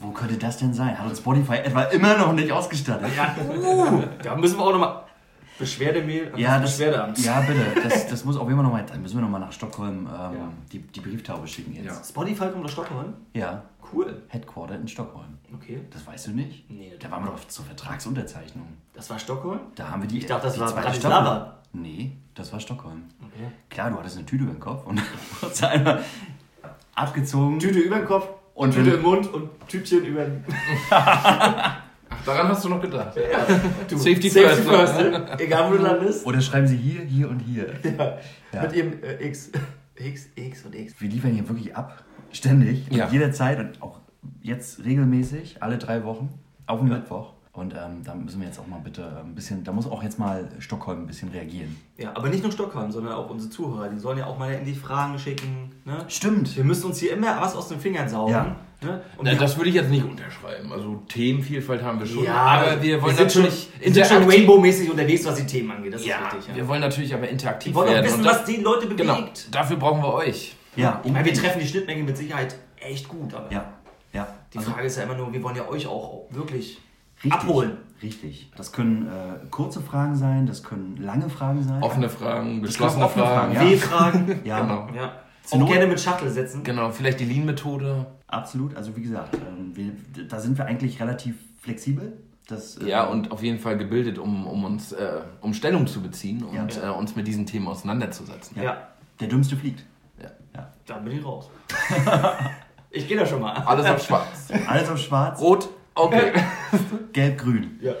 Wo könnte das denn sein? Hat uns Spotify etwa immer noch nicht ausgestattet? Ja, uh, da müssen wir auch nochmal. Beschwerdemail Ja, das Beschwerdeamt. ja, bitte. Das, das muss auf jeden Fall noch mal, dann müssen wir noch mal nach Stockholm ähm, Ja. die, die Brieftaube schicken jetzt. Ja. Spotify kommt aus Stockholm? Ja. Cool. Headquarter in Stockholm. Okay. Das weißt du nicht? Nee, Da waren wir doch zur Vertragsunterzeichnung. Das war Stockholm? Da haben wir die. Ich dachte, das war Bratislava. Nee, das war Stockholm. Okay. Klar, du hattest eine Tüte über den Kopf und hast einmal abgezogen. Tüte über den Kopf Und Tüte wenn- im Mund und Tütchen über den. Ach, daran hast du noch gedacht. Du, Safety Safety first, first, ne? ne? Egal wo du landest. Oder schreiben sie hier, hier und hier. Ja. Ja. Mit ihrem äh, X. X, X und X. Wir liefern hier wirklich ab. Ständig. Ja. Und jederzeit und auch jetzt regelmäßig, alle drei Wochen, auf den Mittwoch. Und ähm, da müssen wir jetzt auch mal bitte ein bisschen, da muss auch jetzt mal Stockholm ein bisschen reagieren. Ja, aber nicht nur Stockholm, sondern auch unsere Zuhörer. Die sollen ja auch mal endlich Fragen schicken. Ne? Stimmt. Wir müssen uns hier immer was aus den Fingern saugen. Ja. Ne? Und Na, wir- das würde ich jetzt nicht unterschreiben. Also Themenvielfalt haben wir schon. ja, aber wir wollen sind schon, natürlich wir sind schon interaktiv- Rainbow-mäßig unterwegs, was die Themen angeht. Das Ja, ist richtig. Ja. wir wollen natürlich aber interaktiv Die wollen auch werden. wissen, und das- was die Leute bewegt. Genau, dafür brauchen wir euch. Ja, Ich meine, wir treffen die Schnittmenge mit Sicherheit echt gut, aber Ja, ja. die Also, Frage ist ja immer nur, wir wollen ja euch auch wirklich richtig, abholen. Richtig. Das können äh, kurze Fragen sein, das können lange Fragen sein. Offene Fragen, geschlossene offene Fragen. Fragen, ja. W-Fragen. Ja, Genau. ja. Auch gerne mit Shuttle setzen. Genau, vielleicht die Lean-Methode. absolut. Also wie gesagt, ähm, wir, da sind wir eigentlich relativ flexibel. Das, äh, Ja, und auf jeden Fall gebildet, um, um uns äh, um Stellung zu beziehen und Ja. äh, uns mit diesen Themen auseinanderzusetzen. ja. Ja. Der Dümmste fliegt. Ja. Ja. Dann bin ich raus. ich gehe da schon mal. Alles auf schwarz. Alles auf schwarz, Rot, okay. gelb, grün. Ja.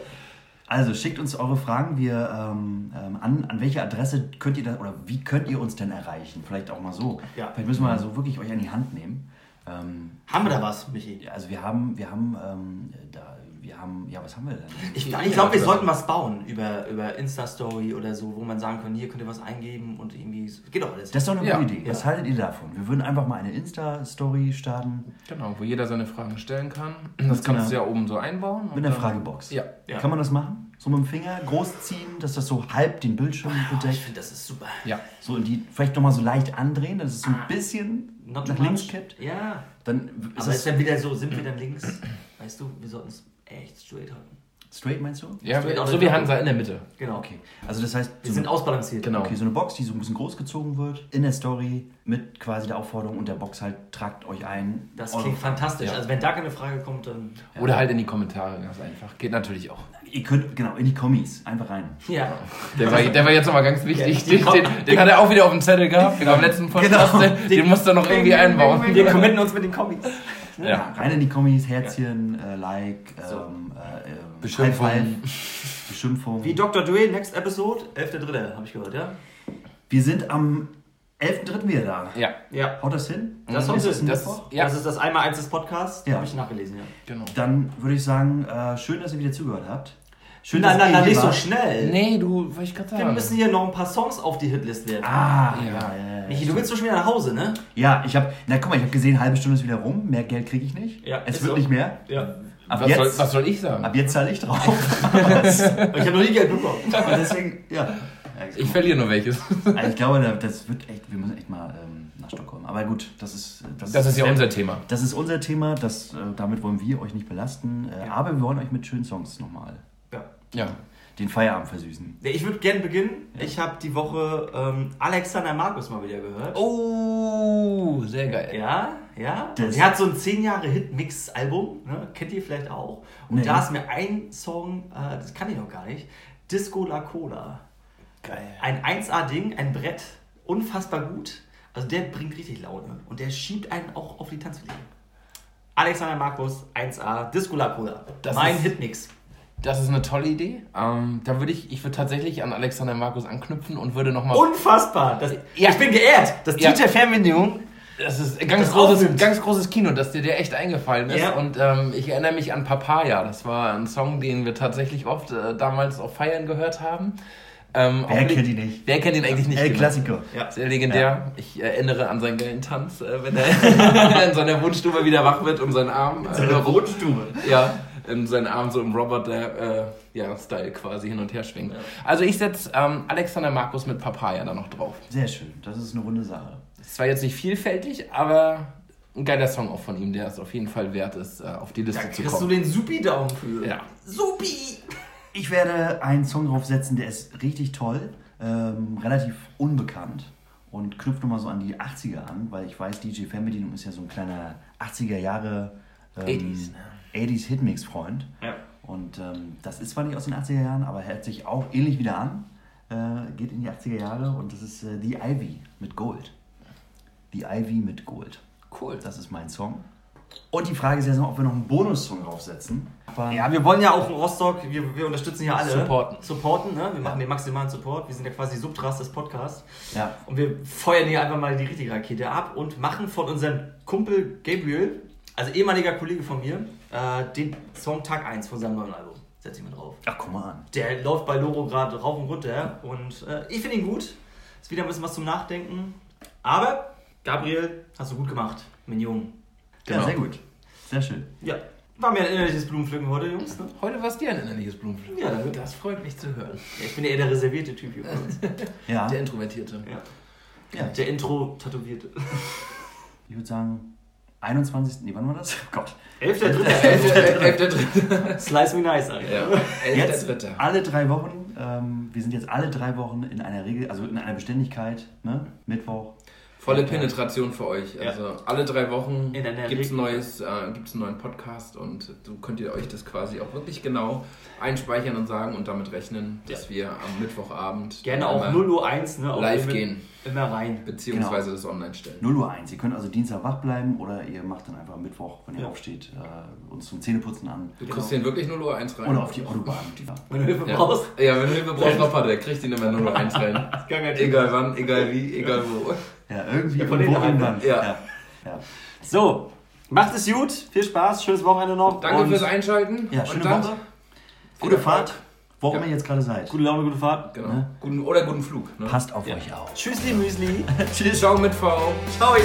Also schickt uns eure Fragen wir, ähm, ähm, an. An welche Adresse könnt ihr das oder wie könnt ihr uns denn erreichen? Vielleicht auch mal so. Ja. Vielleicht müssen wir also wirklich euch an die Hand nehmen. Ähm, Haben wir da was, Michi? also wir haben, wir haben, ähm, da, wir haben, ja, was haben wir denn? Ich, Ja, ich glaube, wir ja. sollten was bauen über, über Insta-Story oder so, wo man sagen kann, hier könnt ihr was eingeben und irgendwie. Geht doch alles. Das ist doch eine Ja. gute Idee. Was haltet ihr davon? Wir würden einfach mal eine Insta-Story starten Genau, wo jeder seine Fragen stellen kann. Das kannst du ja oben so einbauen. mit einer Fragebox. Ja. Ja. Kann man das machen? So mit dem Finger groß ziehen, dass das so halb den Bildschirm Oh, ich bedeckt. finde, das ist super. Ja. So in die, vielleicht nochmal so leicht andrehen, dass es so ein Ah. bisschen Not nach links kippt. Ja. Dann Aber ist ist es dann wieder so, sind wir dann links? Weißt du, wir sollten es echt straight halten. straight, meinst du? Ja, Straight so wie Hansa in der Mitte. Genau. Okay. Also das heißt, Wir so sind ausbalanciert. Genau. okay, so eine Box, die so ein bisschen groß gezogen wird, in der Story mit quasi der Aufforderung und der Box halt, tragt euch ein. Das klingt fantastisch. Ja. Also wenn da keine Frage kommt, dann. Oder halt in die Kommentare, ganz einfach. Geht natürlich auch. Ihr könnt, genau, in die Kommis, einfach rein. Ja. Der war, der war jetzt nochmal ganz wichtig. Ja, Den, den, den hat er auch wieder auf dem Zettel gehabt. Genau, am letzten Podcast. Genau. Den, den musst du noch irgendwie einbauen. Wir committen uns mit den Kommis. Ja. Rein in die Kommis, Herzchen, äh, Like, So. ähm, äh, äh, Beschimpfung. Beschimpfung. Wie Dr. Dre, next episode, 11.3. habe ich gehört, ja? Wir sind am 11.3. wieder da. Ja, Ja. Haut das hin? Das, Ist ist ein das- Mittwoch? Ja. das ist das einmal eins des Podcasts, Ja. habe ich nachgelesen, ja. genau. Dann würde ich sagen, äh, schön, dass ihr wieder zugehört habt. Schön, ihr nein, hier nicht so schnell. Nee, du, wollte ich gerade Wir müssen hier noch ein paar Songs auf die Hitlist werfen. Ah, ja, Ja. ja, ja. Michi, du willst doch schon wieder nach Hause, ne? Ja, ich habe, na guck mal, ich habe gesehen, halbe Stunde ist wieder rum, mehr Geld kriege ich nicht. Ja, es ist wird so. nicht mehr. Ja. Ab was, jetzt, soll, was soll ich sagen? ab jetzt zahle ich drauf. Ich habe noch nie Geld bekommen. Und deswegen, ja. Ich verliere nur welches. Also ich glaube, da- das wird echt, wir müssen echt mal ähm, nach Stockholm. Aber gut, das ist Das ist ja unser Thema. Das ist unser Thema, das, äh, damit wollen wir euch nicht belasten. Äh, Ja. Aber wir wollen euch mit schönen Songs nochmal Ja. Ja. den Feierabend versüßen. Ja, Ich würde gerne beginnen. Ich habe die Woche ähm, Alexander Markus mal wieder gehört. Oh, sehr geil. Ja, ja. Das- Er hat so ein 10 Jahre Hit-Mix-Album, ne? kennt ihr vielleicht auch. Und Nee. da ist mir ein Song, äh, das kann ich noch gar nicht, Disco La Cola. Geil. Ein 1A-Ding, ein Brett, unfassbar gut. Also der bringt richtig Laune und der schiebt einen auch auf die Tanzfläche. Alexander Markus, 1A, Disco La Cola. Das mein Hitmix. Das ist eine tolle Idee. Ähm, da würde ich, ich würde tatsächlich an Alexander Markus anknüpfen und würde nochmal. Unfassbar. Das, Ja. Ich bin geehrt, dass Ja. Dieter Fernbedienung Das ist ein ganz Das großes, aufnimmt. ganz großes Kino, dass dir der echt eingefallen ist. Ja. Und ähm, ich erinnere mich an Papaya. Das war ein Song, den wir tatsächlich oft äh, damals auf Feiern gehört haben. Ähm, Wer kennt ihn nicht? Wer kennt ihn eigentlich nicht? El genau. Klassiker. Ja. Sehr legendär. Ich erinnere an seinen geilen Tanz, äh, wenn er in seiner Wohnstube wieder wach wird und seinen Arm. Äh, Wohnstube. ja, in seinen Arm so im Roboter äh, ja, Style quasi hin und her schwingt. Also ich setze ähm, Alexander Markus mit Papaya da noch drauf. Sehr schön, das ist eine runde Sache. Ist zwar jetzt nicht vielfältig, aber ein geiler Song auch von ihm, der es auf jeden Fall wert ist, äh, auf die Liste zu Kriegst du kommen. den Supi-Daumen für? Ja. Supi! Ich werde einen Song draufsetzen, der ist richtig toll, ähm, relativ unbekannt und knüpft nochmal so an die 80er an, weil ich weiß, DJ Fernbedienung ist ja so ein kleiner 80er Jahre ähm, 80s, ne? 80s Hitmix-Freund. Ja. Und ähm, das ist zwar nicht aus den 80er Jahren, aber hört sich auch ähnlich wieder an. Äh, geht in die 80er Jahre und das ist äh, The Ivy mit Gold. The Ivy mit Gold. Cool. Das ist mein Song. Und die Frage ist jetzt noch, ob wir noch einen Bonussong draufsetzen. Aber Ja, wir wollen ja auch in Rostock, wir, wir unterstützen ja alle. Supporten. Supporten, ne? Wir machen den maximalen Support. Wir sind ja quasi Subtras des Podcasts. ja, Und wir feuern hier einfach mal die richtige Rakete ab und machen von unserem Kumpel Gabriel, also ehemaliger Kollege von mir, äh, den Song Tag 1 von seinem neuen Album. Setz ich mal drauf. ach guck mal an. Der läuft bei Loro gerade rauf und runter und äh, ich finde ihn gut. Ist wieder ein bisschen was zum Nachdenken. Aber, Gabriel, hast du gut gemacht, mein Jungen. Ja, Genau. sehr gut. Sehr schön. Ja, war mir ein innerliches Blumenpflücken heute, Jungs. Ne? Heute war es dir ein innerliches Blumenpflücken. Ja, danke. das freut mich zu hören. Ja, ich bin ja eher der reservierte Typ hier bei uns. Ja, Der Introvertierte. Ja. ja. Der Intro-Tätowierte. ich würde sagen, 21. Nee, wann war das? Oh Gott. 11. Elfter Elfter Dritter. Slice me nice, Alter. Ja, Jetzt alle drei Wochen. Ähm, wir sind jetzt alle drei Wochen in einer Regel, also in einer Beständigkeit. Ne? Mittwoch. Volle Penetration für euch. Also alle drei Wochen gibt es neues, äh, gibt's einen neuen Podcast und so könnt ihr euch das quasi auch wirklich genau einspeichern und sagen und damit rechnen, dass wir am Mittwochabend Gerne auch immer 0 Uhr 1, ne? Live immer, gehen, Immer rein. beziehungsweise das online stellen. 0 Uhr 1. Ihr könnt also Dienstag wach bleiben oder ihr macht dann einfach Mittwoch, wenn ihr Ja. aufsteht, äh, uns zum Zähneputzen an. Du kriegst den wirklich 0 Uhr 1 rein. Oder auf die Autobahn. Wenn du Hilfe ja. brauchst. ja, wenn du Hilfe brauchst, Papa, der kriegt ihn immer 0 Uhr 1 rein. Egal wann, egal wie, egal wo. Ja, irgendwie Ja, von irgendwo irgendwann. Ja. ja. ja. So, macht es gut. Viel Spaß. Schönes Wochenende noch. Danke und fürs Einschalten. Ja, und schöne dann Woche. Gute. Fahrt, wo auch immer ihr jetzt gerade seid. Gute Laune, gute Fahrt. Genau. Ne? Guten, oder guten Flug. Ne? Passt auf Ja. euch auf. Tschüssli, Müsli. Tschüss. Ciao mit V. Ciao.